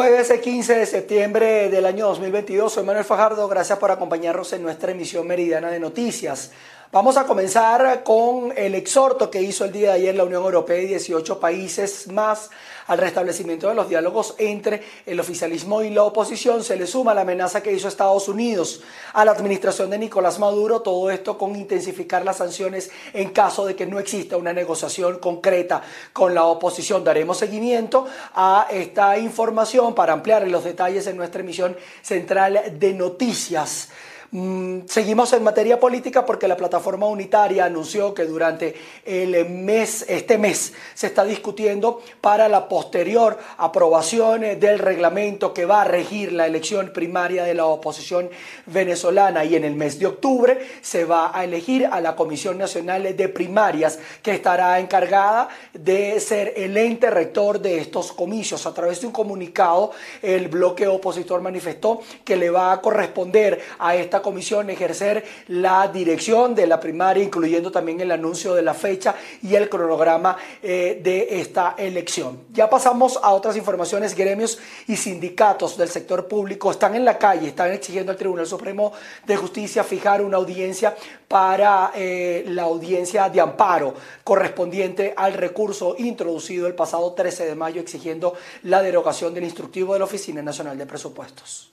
Jueves 15 de septiembre del año 2022, soy Manuel Fajardo, gracias por acompañarnos en nuestra emisión meridiana de noticias. Vamos a comenzar con el exhorto que hizo el día de ayer la Unión Europea y 18 países más al restablecimiento de los diálogos entre el oficialismo y la oposición. Se le suma la amenaza que hizo Estados Unidos a la administración de Nicolás Maduro, todo esto con intensificar las sanciones en caso de que no exista una negociación concreta con la oposición. Daremos seguimiento a esta información para ampliar los detalles en nuestra emisión central de noticias. Mm, seguimos en materia política porque la plataforma unitaria anunció que durante el mes, este mes, se está discutiendo para la posterior aprobación del reglamento que va a regir la elección primaria de la oposición venezolana y en el mes de octubre se va a elegir a la Comisión Nacional de Primarias que estará encargada de ser el ente rector de estos comicios. A través de un comunicado, el bloque opositor manifestó que le va a corresponder a esta comisión ejercer la dirección de la primaria, incluyendo también el anuncio de la fecha y el cronograma eh, de esta elección. Ya pasamos a otras informaciones. Gremios y sindicatos del sector público están en la calle, están exigiendo al Tribunal Supremo de Justicia fijar una audiencia para eh, la audiencia de amparo correspondiente al recurso introducido el pasado 13 de mayo exigiendo la derogación del instructivo de la Oficina Nacional de Presupuestos.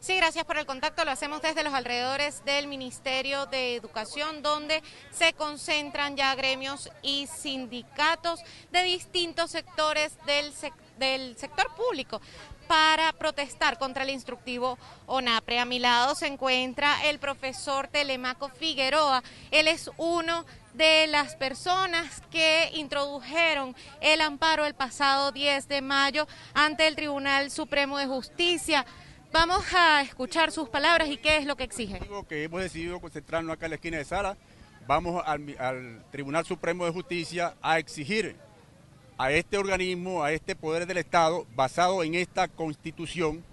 Sí, gracias por el contacto. Lo hacemos desde los alrededores del Ministerio de Educación, donde se concentran ya gremios y sindicatos de distintos sectores del, del sector público para protestar contra el instructivo ONAPRE. A mi lado se encuentra el profesor Telemaco Figueroa. Él es uno de las personas que introdujeron el amparo el pasado 10 de mayo ante el Tribunal Supremo de Justicia. Vamos a escuchar sus palabras y qué es lo que exige. Que hemos decidido concentrarnos acá en la esquina de Sala. Vamos al, Tribunal Supremo de Justicia a exigir a este organismo, a este poder del Estado, basado en esta constitución,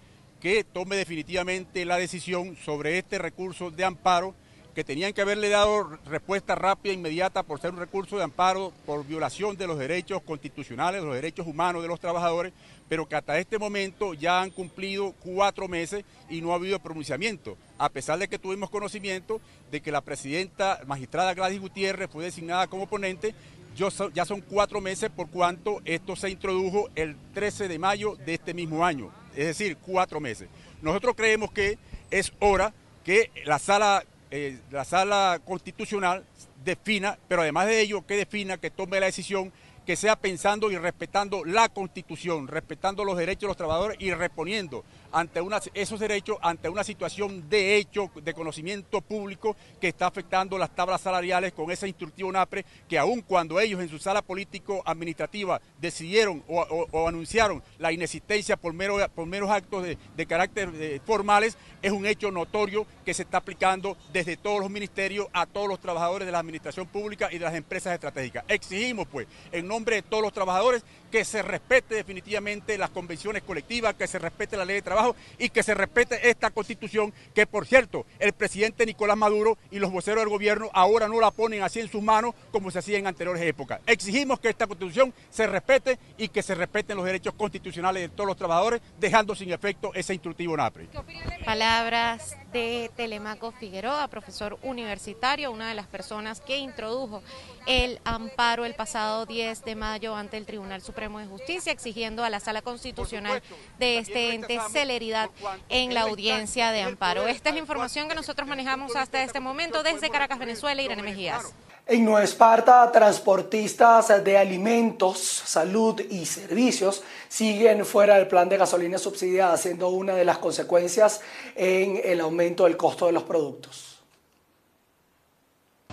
que tome definitivamente la decisión sobre este recurso de amparo que tenían que haberle dado respuesta rápida e inmediata por ser un recurso de amparo por violación de los derechos constitucionales, los derechos humanos de los trabajadores, pero que hasta este momento ya han cumplido cuatro meses y no ha habido pronunciamiento, a pesar de que tuvimos conocimiento de que la presidenta magistrada Gladys Gutiérrez fue designada como ponente, ya son cuatro meses por cuanto esto se introdujo el 13 de mayo de este mismo año, es decir, cuatro meses. Nosotros creemos que es hora que la sala eh, la sala constitucional defina, pero además de ello, que defina, que tome la decisión que sea pensando y respetando la constitución, respetando los derechos de los trabajadores y reponiendo ante esos derechos ante una situación de hecho, de conocimiento público que está afectando las tablas salariales con ese instructivo NAPRE, que aun cuando ellos en su sala político-administrativa decidieron o, anunciaron la inexistencia por, mero, por meros actos de, carácter eh, formales, es un hecho notorio que se está aplicando desde todos los ministerios a todos los trabajadores de la administración pública y de las empresas estratégicas. Exigimos, pues, en nombre de todos los trabajadores, que se respete definitivamente las convenciones colectivas, que se respete la ley de trabajo y que se respete esta constitución que, por cierto, el presidente Nicolás Maduro y los voceros del gobierno ahora no la ponen así en sus manos como se hacía en anteriores épocas. Exigimos que esta constitución se respete y que se respeten los derechos constitucionales de todos los trabajadores, dejando sin efecto ese instructivo NAPRE. Palabras de Telemaco Figueroa, profesor universitario, una de las personas que introdujo el amparo el pasado 10 de mayo ante el Tribunal Supremo de Justicia, exigiendo a la Sala Constitucional de este ente celeridad en la audiencia de amparo. Esta es la información que nosotros manejamos hasta este momento desde Caracas, Venezuela, Irene Mejías. En Nueva Esparta, transportistas de alimentos, salud y servicios siguen fuera del plan de gasolina subsidiada, siendo una de las consecuencias en el aumento del costo de los productos.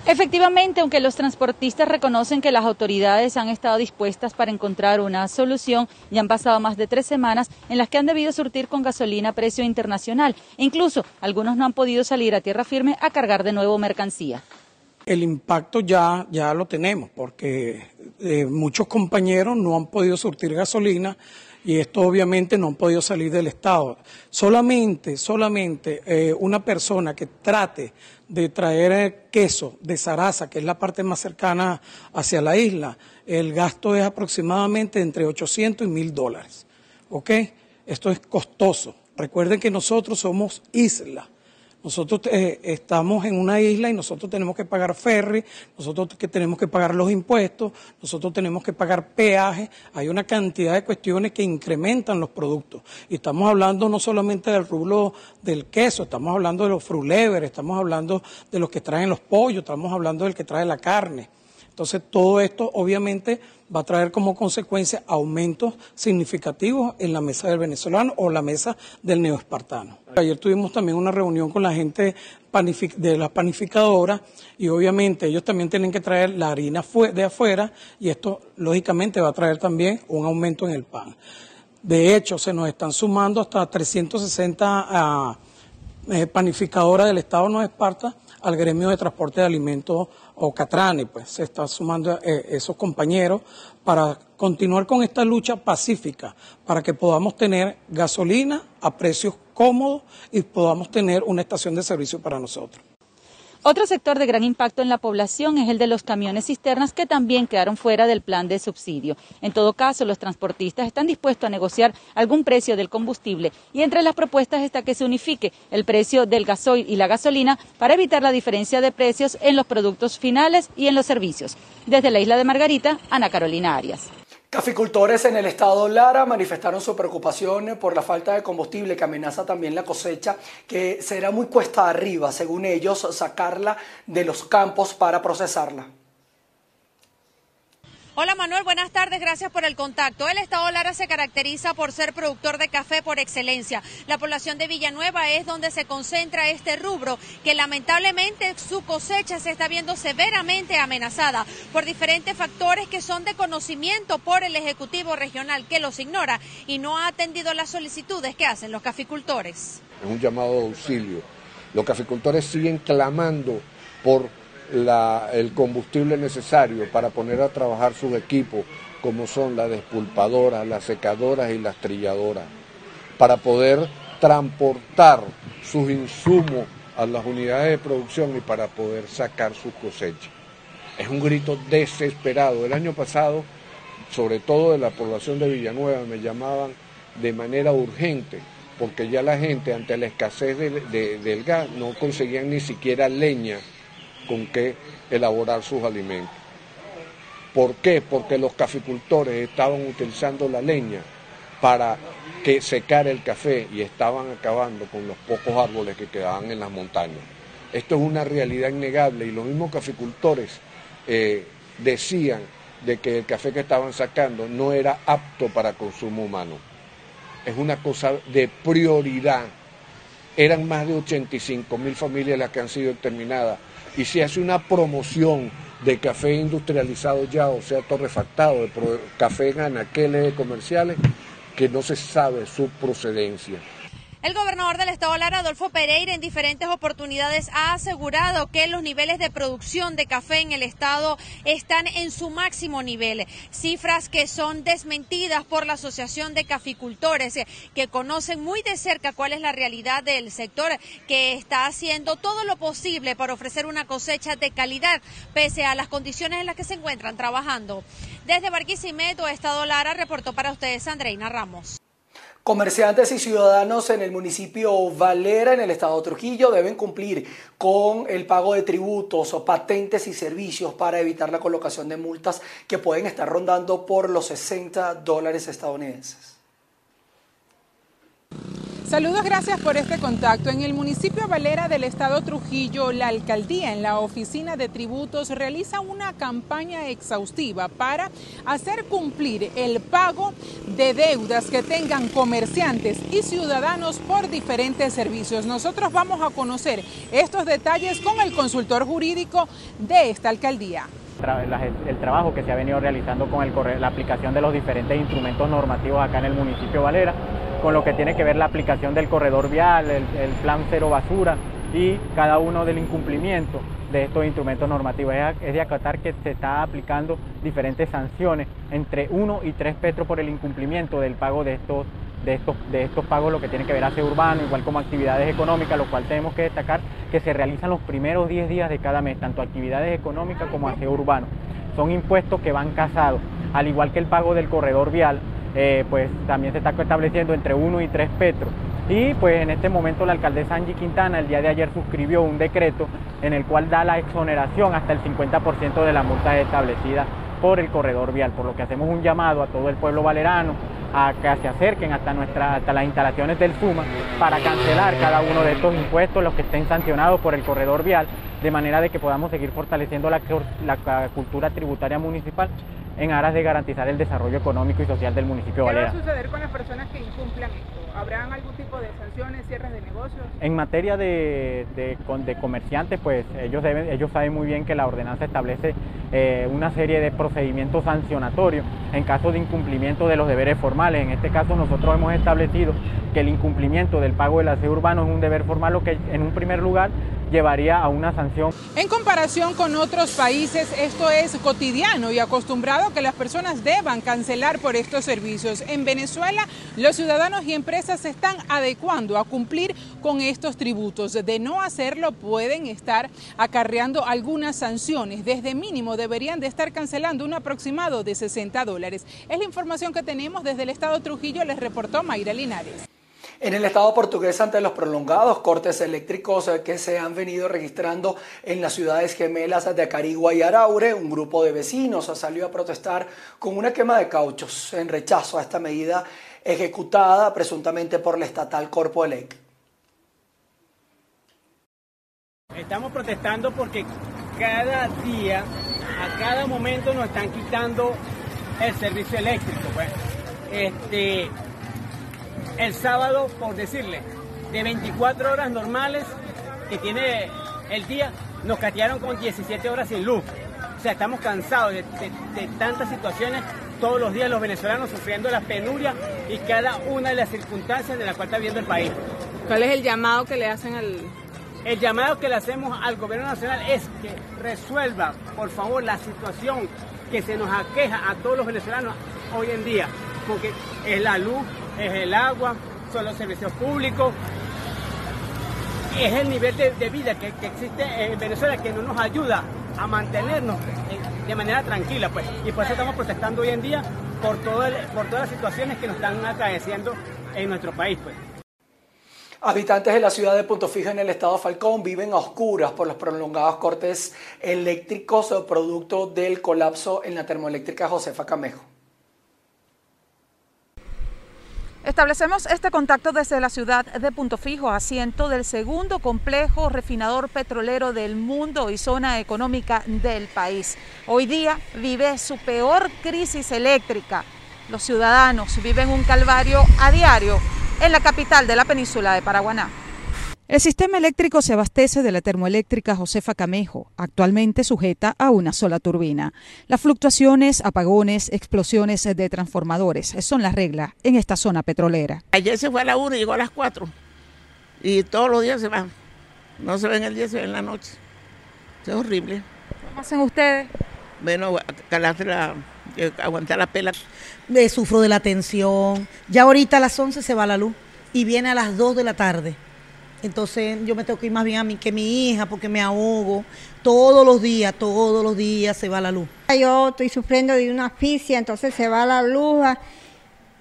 Efectivamente, aunque los transportistas reconocen que las autoridades han estado dispuestas para encontrar una solución, ya han pasado más de tres semanas en las que han debido surtir con gasolina a precio internacional. incluso algunos no han podido salir a tierra firme a cargar de nuevo mercancía. El impacto ya, ya lo tenemos porque eh, muchos compañeros no han podido surtir gasolina y esto obviamente no han podido salir del Estado. Solamente, solamente eh, una persona que trate de traer queso de Sarasa, que es la parte más cercana hacia la isla, el gasto es aproximadamente entre 800 y 1000 dólares. ¿Ok? Esto es costoso. Recuerden que nosotros somos isla. Nosotros eh, estamos en una isla y nosotros tenemos que pagar ferry, nosotros que tenemos que pagar los impuestos, nosotros tenemos que pagar peaje. Hay una cantidad de cuestiones que incrementan los productos. Y estamos hablando no solamente del rublo del queso, estamos hablando de los frulever, estamos hablando de los que traen los pollos, estamos hablando del que trae la carne. Entonces, todo esto obviamente va a traer como consecuencia aumentos significativos en la mesa del venezolano o la mesa del neoespartano. Ayer tuvimos también una reunión con la gente de la panificadora y obviamente ellos también tienen que traer la harina de afuera y esto lógicamente va a traer también un aumento en el pan. De hecho, se nos están sumando hasta 360 ah, eh, panificadoras del Estado de Esparta al gremio de transporte de alimentos o Catrani, pues se están sumando eh, esos compañeros para continuar con esta lucha pacífica, para que podamos tener gasolina a precios cómodos y podamos tener una estación de servicio para nosotros. Otro sector de gran impacto en la población es el de los camiones cisternas que también quedaron fuera del plan de subsidio. En todo caso, los transportistas están dispuestos a negociar algún precio del combustible y entre las propuestas está que se unifique el precio del gasoil y la gasolina para evitar la diferencia de precios en los productos finales y en los servicios. Desde la isla de Margarita, Ana Carolina Arias. Caficultores en el estado Lara manifestaron su preocupación por la falta de combustible que amenaza también la cosecha, que será muy cuesta arriba, según ellos, sacarla de los campos para procesarla. Hola Manuel, buenas tardes, gracias por el contacto. El Estado Lara se caracteriza por ser productor de café por excelencia. La población de Villanueva es donde se concentra este rubro, que lamentablemente su cosecha se está viendo severamente amenazada por diferentes factores que son de conocimiento por el Ejecutivo Regional, que los ignora y no ha atendido las solicitudes que hacen los caficultores. Es un llamado de auxilio. Los caficultores siguen clamando por el combustible necesario para poner a trabajar sus equipos, como son las despulpadoras, las secadoras y las trilladoras, para poder transportar sus insumos a las unidades de producción y para poder sacar sus cosechas. Es un grito desesperado. El año pasado, sobre todo de la población de Villanueva, me llamaban de manera urgente, porque ya la gente ante la escasez del gas no conseguían ni siquiera leña con qué elaborar sus alimentos. ¿Por qué? Porque los caficultores estaban utilizando la leña para que secar el café y estaban acabando con los pocos árboles que quedaban en las montañas. Esto es una realidad innegable y los mismos caficultores eh, decían de que el café que estaban sacando no era apto para consumo humano. Es una cosa de prioridad. Eran más de 85 mil familias las que han sido exterminadas y se hace una promoción de café industrializado ya, o sea, torrefactado, de café en anaqueles comerciales, que no se sabe su procedencia. El gobernador del estado Lara, Adolfo Pereira, en diferentes oportunidades ha asegurado que los niveles de producción de café en el estado están en su máximo nivel. Cifras que son desmentidas por la Asociación de Caficultores, que conocen muy de cerca cuál es la realidad del sector, que está haciendo todo lo posible para ofrecer una cosecha de calidad, pese a las condiciones en las que se encuentran trabajando. Desde Barquisimeto, Estado Lara, reportó para ustedes Andreina Ramos. Comerciantes y ciudadanos en el municipio Valera, en el estado de Trujillo, deben cumplir con el pago de tributos o patentes y servicios para evitar la colocación de multas que pueden estar rondando por los 60 dólares estadounidenses. Saludos, gracias por este contacto. En el municipio Valera del estado Trujillo, la alcaldía en la oficina de tributos realiza una campaña exhaustiva para hacer cumplir el pago de deudas que tengan comerciantes y ciudadanos por diferentes servicios. Nosotros vamos a conocer estos detalles con el consultor jurídico de esta alcaldía el trabajo que se ha venido realizando con la aplicación de los diferentes instrumentos normativos acá en el municipio Valera con lo que tiene que ver la aplicación del corredor vial, el, plan cero basura y cada uno del incumplimiento de estos instrumentos normativos. Es, de acatar que se está aplicando diferentes sanciones entre 1 y 3 petros por el incumplimiento del pago de estos, de estos, de estos pagos, lo que tiene que ver aseo urbano, igual como actividades económicas, lo cual tenemos que destacar que se realizan los primeros 10 días de cada mes, tanto actividades económicas como aseo urbano. Son impuestos que van casados, al igual que el pago del corredor vial, eh, pues también se está estableciendo entre 1 y 3 petros. Y pues en este momento la alcaldesa Angie Quintana el día de ayer suscribió un decreto en el cual da la exoneración hasta el 50% de las multas establecidas por el corredor vial, por lo que hacemos un llamado a todo el pueblo valerano a que se acerquen hasta, nuestra, hasta las instalaciones del SUMA para cancelar cada uno de estos impuestos, los que estén sancionados por el corredor vial, de manera de que podamos seguir fortaleciendo la, la cultura tributaria municipal en aras de garantizar el desarrollo económico y social del municipio Valera. ¿Qué va a suceder con las personas que incumplan esto? ¿Habrán algún tipo de sanciones, cierres de negocios? En materia de, de, comerciantes, pues ellos, ellos saben muy bien que la ordenanza establece eh, una serie de procedimientos sancionatorios en caso de incumplimiento de los deberes formales. En este caso nosotros hemos establecido que el incumplimiento del pago del aseo urbano es un deber formal, lo que en un primer lugar llevaría a una sanción. En comparación con otros países, esto es cotidiano y acostumbrado que las personas deban cancelar por estos servicios. En Venezuela, los ciudadanos y empresas se están adecuando a cumplir con estos tributos. De no hacerlo, pueden estar acarreando algunas sanciones. Desde mínimo deberían de estar cancelando un aproximado de 60 dólares. Es la información que tenemos desde el estado Trujillo, les reportó Mayra Linares. En el Estado portugués, ante los prolongados cortes eléctricos que se han venido registrando en las ciudades gemelas de Acarigua y Araure, un grupo de vecinos salió a protestar con una quema de cauchos en rechazo a esta medida ejecutada presuntamente por la estatal Corpoelec. Estamos protestando porque cada día, a cada momento nos están quitando el servicio eléctrico. Pues. Este, el sábado, por decirle, de 24 horas normales que tiene el día, nos castigaron con 17 horas sin luz. O sea, estamos cansados de, tantas situaciones todos los días los venezolanos sufriendo la penuria y cada una de las circunstancias de las cuales está viviendo el país. ¿Cuál es el llamado que le hacen al...? El llamado que le hacemos al gobierno nacional es que resuelva, por favor, la situación que se nos aqueja a todos los venezolanos hoy en día, porque es la luz, es el agua, son los servicios públicos, es el nivel de, vida que, existe en Venezuela que no nos ayuda a mantenernos de manera tranquila, pues. Y por eso estamos protestando hoy en día por, todo por todas las situaciones que nos están acaeciendo en nuestro país, pues. Habitantes de la ciudad de Punto Fijo en el estado Falcón viven a oscuras por los prolongados cortes eléctricos producto del colapso en la termoeléctrica Josefa Camejo. Establecemos este contacto desde la ciudad de Punto Fijo, asiento del segundo complejo refinador petrolero del mundo y zona económica del país. Hoy día vive su peor crisis eléctrica. Los ciudadanos viven un calvario a diario en la capital de la península de Paraguaná. El sistema eléctrico se abastece de la termoeléctrica Josefa Camejo, actualmente sujeta a una sola turbina. Las fluctuaciones, apagones, explosiones de transformadores son las reglas en esta zona petrolera. Ayer se fue a la 1 y llegó a las 4. Y todos los días se va. No se ve en el día, se ve en la noche. Es horrible. ¿Cómo hacen ustedes? Bueno, la, eh, aguantar la pela. Me sufro de la tensión. Ya ahorita a las 11 se va la luz y viene a las 2 de la tarde entonces yo me tengo que ir más bien a mí que mi hija porque me ahogo. Todos los días, todos los días se va la luz. Yo estoy sufriendo de una asfixia, entonces se va la luz.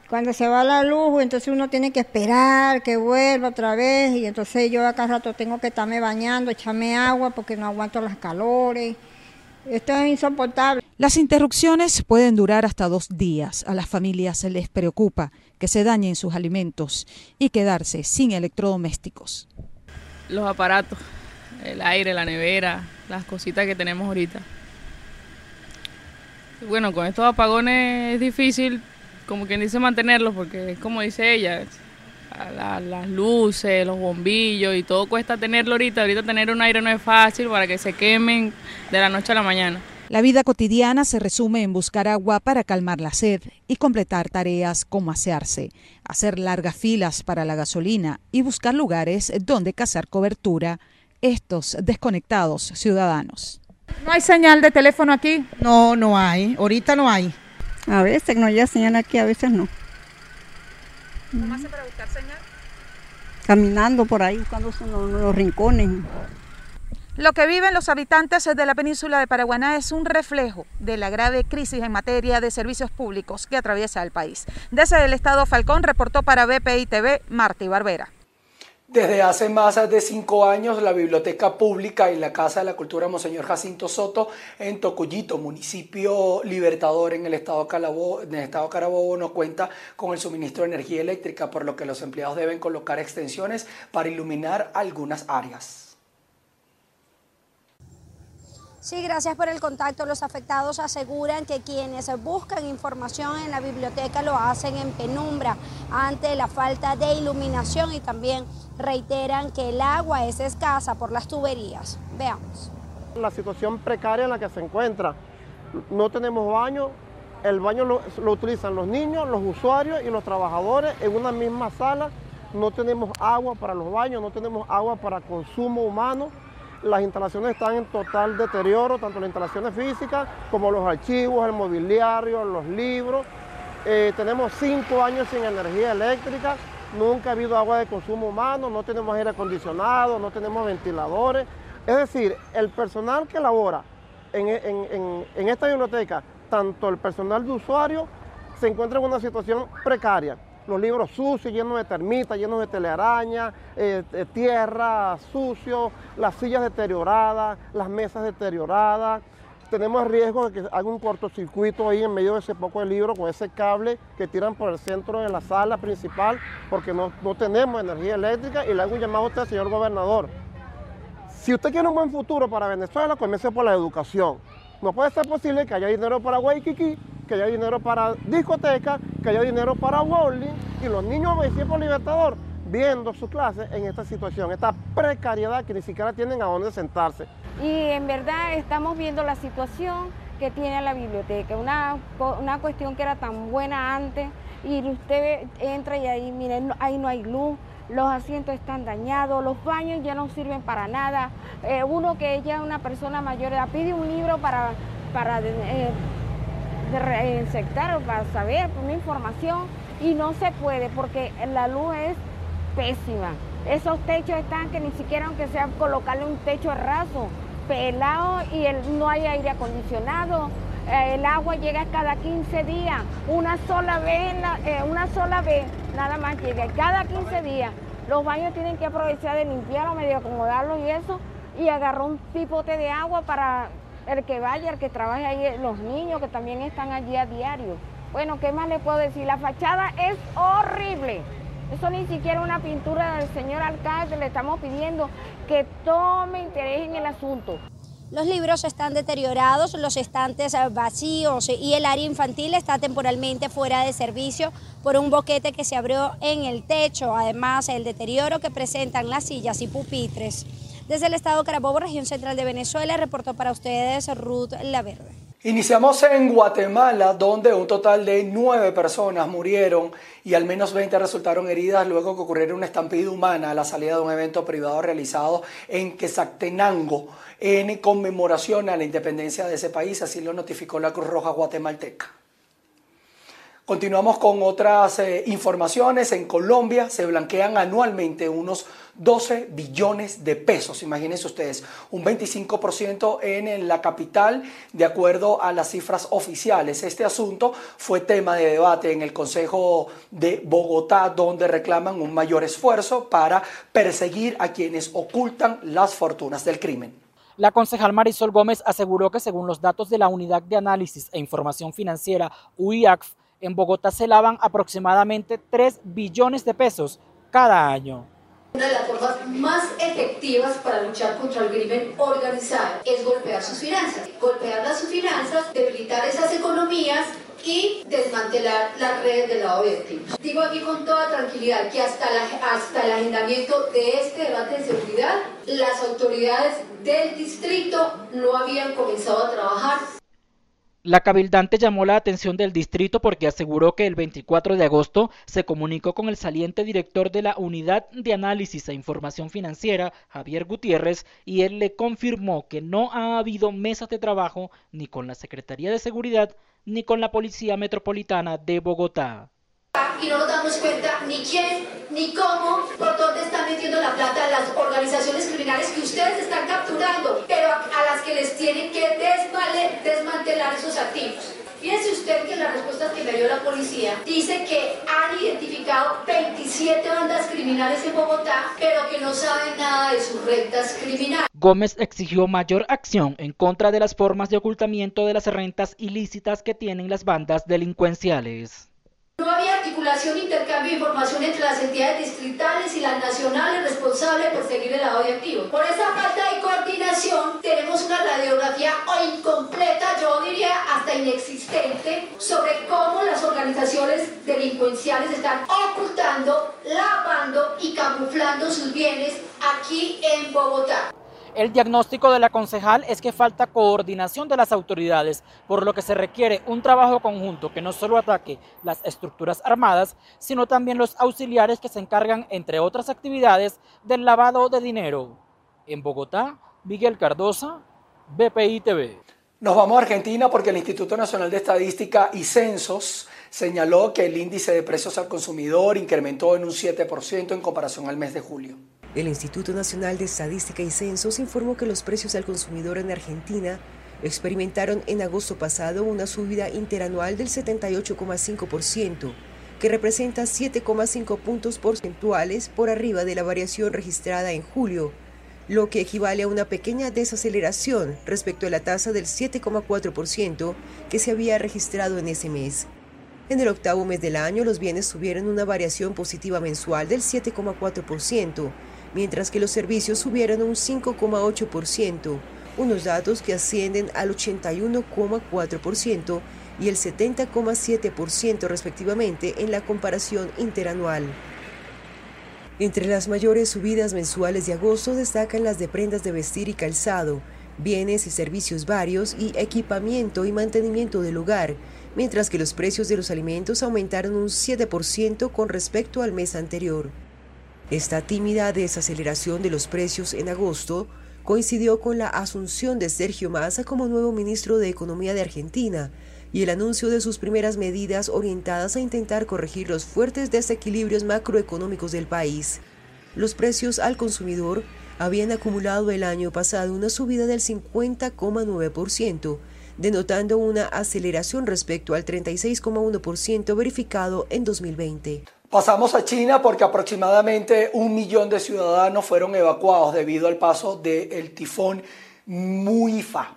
Cuando se va la luz, entonces uno tiene que esperar que vuelva otra vez y entonces yo acá rato tengo que estarme bañando, echarme agua porque no aguanto las calores. Esto es insoportable. Las interrupciones pueden durar hasta dos días. A las familias se les preocupa que se dañen sus alimentos y quedarse sin electrodomésticos. Los aparatos, el aire, la nevera, las cositas que tenemos ahorita. Bueno, con estos apagones es difícil, como quien dice, mantenerlos, porque es como dice ella, las luces, los bombillos y todo cuesta tenerlo ahorita. Ahorita tener un aire no es fácil para que se quemen de la noche a la mañana. La vida cotidiana se resume en buscar agua para calmar la sed y completar tareas como asearse, hacer largas filas para la gasolina y buscar lugares donde cazar cobertura estos desconectados ciudadanos. ¿No hay señal de teléfono aquí? No, no hay. Ahorita no hay. A veces no hay señal aquí, a veces no. ¿Cómo hace para buscar señal? Caminando por ahí, buscando los, los rincones. Lo que viven los habitantes de la península de Paraguaná es un reflejo de la grave crisis en materia de servicios públicos que atraviesa el país. Desde el Estado Falcón reportó para BPI TV Martí Barbera. Desde hace más de cinco años, la Biblioteca Pública y la Casa de la Cultura Monseñor Jacinto Soto en Tocuyito, municipio libertador en el estado, en el estado Carabobo, no cuenta con el suministro de energía eléctrica, por lo que los empleados deben colocar extensiones para iluminar algunas áreas. Sí, gracias por el contacto. Los afectados aseguran que quienes buscan información en la biblioteca lo hacen en penumbra ante la falta de iluminación y también reiteran que el agua es escasa por las tuberías. Veamos. La situación precaria en la que se encuentra. No tenemos baño, el baño lo, utilizan los niños, los usuarios y los trabajadores en una misma sala. No tenemos agua para los baños, no tenemos agua para consumo humano las instalaciones están en total deterioro, tanto las instalaciones físicas como los archivos, el mobiliario, los libros. Eh, tenemos cinco años sin energía eléctrica, nunca ha habido agua de consumo humano, no tenemos aire acondicionado, no tenemos ventiladores. Es decir, el personal que labora en, en esta biblioteca, tanto el personal de usuario, se encuentra en una situación precaria los libros sucios, llenos de termitas, llenos de telarañas, eh, tierra sucio, las sillas deterioradas, las mesas deterioradas. Tenemos riesgo de que haga un cortocircuito ahí en medio de ese poco de libro con ese cable que tiran por el centro de la sala principal porque no, tenemos energía eléctrica y le hago un llamado a usted, señor gobernador. Si usted quiere un buen futuro para Venezuela, comience por la educación. No puede ser posible que haya dinero para Guayquiquí que haya dinero para discotecas, que haya dinero para bowling y los niños de por Libertador viendo sus clases en esta situación, esta precariedad que ni siquiera tienen a dónde sentarse. Y en verdad estamos viendo la situación que tiene la biblioteca, una, una cuestión que era tan buena antes y usted entra y ahí, miren, ahí no hay luz, los asientos están dañados, los baños ya no sirven para nada. Eh, uno que ya es una persona mayor pide un libro para, para eh, reinsectar para saber una información y no se puede porque la luz es pésima. Esos techos están que ni siquiera aunque sea colocarle un techo raso, pelado y el, no hay aire acondicionado. Eh, el agua llega cada 15 días, una sola vez, eh, una sola vez nada más llega, cada 15 días. Los baños tienen que aprovechar de limpiarlos, medio acomodarlos y eso, y agarrar un pipote de agua para el que vaya, el que trabaje ahí, los niños que también están allí a diario. Bueno, ¿qué más le puedo decir? La fachada es horrible. Eso ni siquiera una pintura del señor alcalde, le estamos pidiendo que tome interés en el asunto. Los libros están deteriorados, los estantes vacíos y el área infantil está temporalmente fuera de servicio por un boquete que se abrió en el techo, además el deterioro que presentan las sillas y pupitres. Desde el estado Carabobo, región central de Venezuela, reportó para ustedes Ruth Laverde. Iniciamos en Guatemala, donde un total de nueve personas murieron y al menos 20 resultaron heridas luego que ocurriera una estampida humana a la salida de un evento privado realizado en Quesactenango en conmemoración a la independencia de ese país, así lo notificó la Cruz Roja guatemalteca. Continuamos con otras eh, informaciones. En Colombia se blanquean anualmente unos 12 billones de pesos. Imagínense ustedes, un 25% en la capital, de acuerdo a las cifras oficiales. Este asunto fue tema de debate en el Consejo de Bogotá, donde reclaman un mayor esfuerzo para perseguir a quienes ocultan las fortunas del crimen. La concejal Marisol Gómez aseguró que según los datos de la Unidad de Análisis e Información Financiera, UIACF, en Bogotá se lavan aproximadamente 3 billones de pesos cada año. Una de las formas más efectivas para luchar contra el crimen organizado es golpear sus finanzas. Golpear las sus finanzas, debilitar esas economías y desmantelar las redes de lavado de activos. Digo aquí con toda tranquilidad que hasta, hasta el agendamiento de este debate de seguridad, las autoridades del distrito no habían comenzado a trabajar La cabildante llamó la atención del distrito porque aseguró que el 24 de agosto se comunicó con el saliente director de la Unidad de Análisis e Información Financiera, Javier Gutiérrez, y él le confirmó que no ha habido mesas de trabajo ni con la Secretaría de Seguridad ni con la Policía Metropolitana de Bogotá y no nos damos cuenta ni quién, ni cómo, por dónde están metiendo la plata las organizaciones criminales que ustedes están capturando, pero a, las que les tienen que desmantelar esos activos. Fíjense usted que en las respuestas que me dio la policía dice que han identificado 27 bandas criminales en Bogotá, pero que no saben nada de sus rentas criminales. Gómez exigió mayor acción en contra de las formas de ocultamiento de las rentas ilícitas que tienen las bandas delincuenciales. No había articulación intercambio de información entre las entidades distritales y las nacionales responsables por seguir el lavado de activos. Por esa falta de coordinación tenemos una radiografía incompleta, yo diría hasta inexistente, sobre cómo las organizaciones delincuenciales están ocultando, lavando y camuflando sus bienes aquí en Bogotá. El diagnóstico de la concejal es que falta coordinación de las autoridades, por lo que se requiere un trabajo conjunto que no solo ataque las estructuras armadas, sino también los auxiliares que se encargan, entre otras actividades, del lavado de dinero. En Bogotá, Miguel Cardosa, BPI TV. Nos vamos a Argentina porque el Instituto Nacional de Estadística y Censos señaló que el índice de precios al consumidor incrementó en un 7% en comparación al mes de julio. El Instituto Nacional de Estadística y Censos informó que los precios al consumidor en Argentina experimentaron en agosto pasado una subida interanual del 78,5%, que representa 7,5 puntos porcentuales por arriba de la variación registrada en julio, lo que equivale a una pequeña desaceleración respecto a la tasa del 7,4% que se había registrado en ese mes. En el octavo mes del año, los bienes tuvieron una variación positiva mensual del 7,4%, mientras que los servicios subieron un 5,8%, unos datos que ascienden al 81,4% y el 70,7% respectivamente en la comparación interanual. Entre las mayores subidas mensuales de agosto destacan las de prendas de vestir y calzado, bienes y servicios varios y equipamiento y mantenimiento del hogar, mientras que los precios de los alimentos aumentaron un 7% con respecto al mes anterior. Esta tímida desaceleración de los precios en agosto coincidió con la asunción de Sergio Massa como nuevo ministro de Economía de Argentina y el anuncio de sus primeras medidas orientadas a intentar corregir los fuertes desequilibrios macroeconómicos del país. Los precios al consumidor habían acumulado el año pasado una subida del 50,9%, denotando una aceleración respecto al 36,1% verificado en 2020. Pasamos a China porque aproximadamente un millón de ciudadanos fueron evacuados debido al paso del tifón Muifa.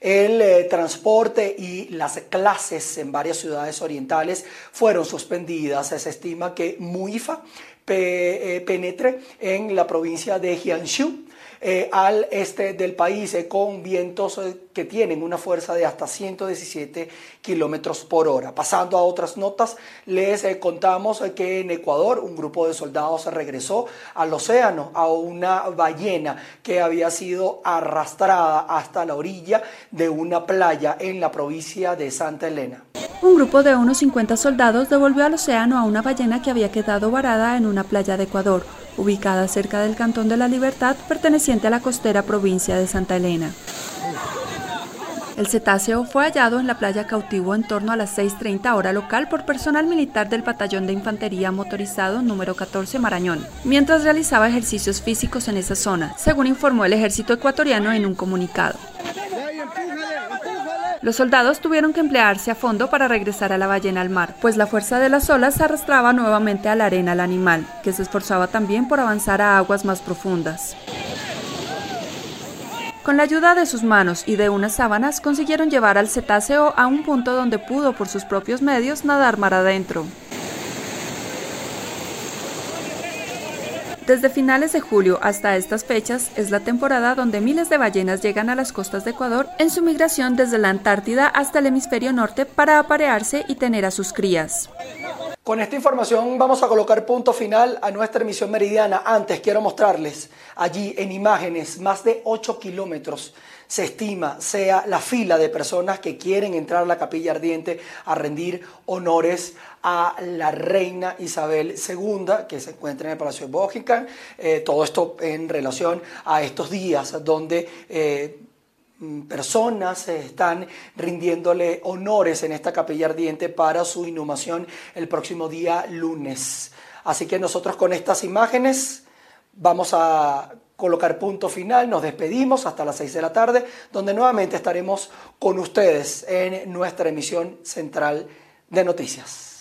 El eh, transporte y las clases en varias ciudades orientales fueron suspendidas. Se estima que Muifa eh, penetre en la provincia de Jiangsu eh, al este del país con vientos que tienen una fuerza de hasta 117 kilómetros por hora. Pasando a otras notas, les contamos que en Ecuador un grupo de soldados regresó al océano a una ballena que había sido arrastrada hasta la orilla de una playa en la provincia de Santa Elena. Un grupo de unos 50 soldados devolvió al océano a una ballena que había quedado varada en una playa de Ecuador ubicada cerca del Cantón de la Libertad, perteneciente a la costera provincia de Santa Elena. El cetáceo fue hallado en la playa cautivo en torno a las 6.30 hora local por personal militar del Batallón de Infantería Motorizado número 14 Marañón, mientras realizaba ejercicios físicos en esa zona, según informó el ejército ecuatoriano en un comunicado. Los soldados tuvieron que emplearse a fondo para regresar a la ballena al mar, pues la fuerza de las olas arrastraba nuevamente a la arena al animal, que se esforzaba también por avanzar a aguas más profundas. Con la ayuda de sus manos y de unas sábanas consiguieron llevar al cetáceo a un punto donde pudo por sus propios medios nadar mar adentro. Desde finales de julio hasta estas fechas es la temporada donde miles de ballenas llegan a las costas de Ecuador en su migración desde la Antártida hasta el hemisferio norte para aparearse y tener a sus crías. Con esta información vamos a colocar punto final a nuestra emisión meridiana. Antes quiero mostrarles allí en imágenes más de 8 kilómetros se estima sea la fila de personas que quieren entrar a la capilla ardiente a rendir honores a la reina Isabel II, que se encuentra en el Palacio de Buckingham. Eh, todo esto en relación a estos días donde... Eh, personas están rindiéndole honores en esta capilla ardiente para su inhumación el próximo día lunes. Así que nosotros con estas imágenes vamos a colocar punto final, nos despedimos hasta las 6 de la tarde, donde nuevamente estaremos con ustedes en nuestra emisión central de noticias.